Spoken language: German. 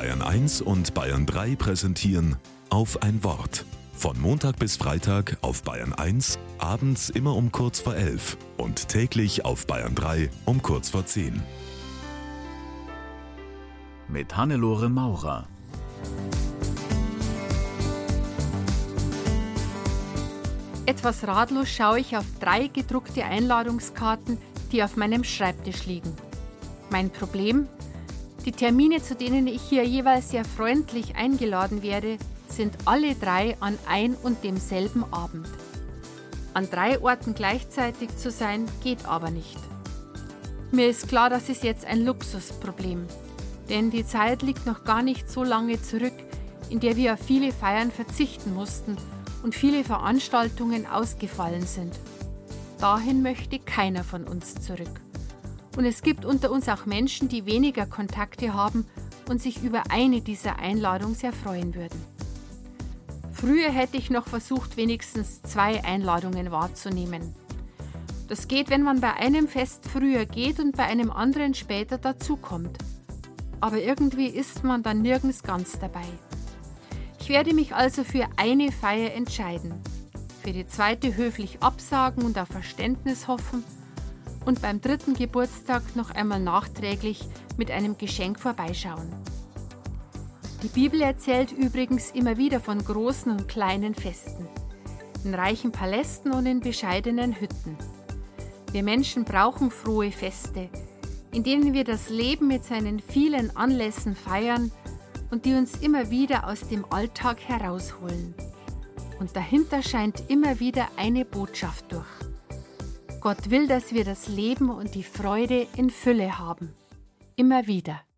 Bayern 1 und Bayern 3 präsentieren auf ein Wort. Von Montag bis Freitag auf Bayern 1, abends immer um kurz vor 11 und täglich auf Bayern 3 um kurz vor 10. Mit Hannelore Maurer. Etwas ratlos schaue ich auf drei gedruckte Einladungskarten, die auf meinem Schreibtisch liegen. Mein Problem? Die Termine, zu denen ich hier jeweils sehr freundlich eingeladen werde, sind alle drei an ein und demselben Abend. An drei Orten gleichzeitig zu sein, geht aber nicht. Mir ist klar, das ist jetzt ein Luxusproblem, denn die Zeit liegt noch gar nicht so lange zurück, in der wir auf viele Feiern verzichten mussten und viele Veranstaltungen ausgefallen sind. Dahin möchte keiner von uns zurück. Und es gibt unter uns auch Menschen, die weniger Kontakte haben und sich über eine dieser Einladungen sehr freuen würden. Früher hätte ich noch versucht, wenigstens zwei Einladungen wahrzunehmen. Das geht, wenn man bei einem Fest früher geht und bei einem anderen später dazukommt. Aber irgendwie ist man dann nirgends ganz dabei. Ich werde mich also für eine Feier entscheiden, für die zweite höflich absagen und auf Verständnis hoffen und beim dritten Geburtstag noch einmal nachträglich mit einem Geschenk vorbeischauen. Die Bibel erzählt übrigens immer wieder von großen und kleinen Festen, in reichen Palästen und in bescheidenen Hütten. Wir Menschen brauchen frohe Feste, in denen wir das Leben mit seinen vielen Anlässen feiern und die uns immer wieder aus dem Alltag herausholen. Und dahinter scheint immer wieder eine Botschaft durch. Gott will, dass wir das Leben und die Freude in Fülle haben. Immer wieder.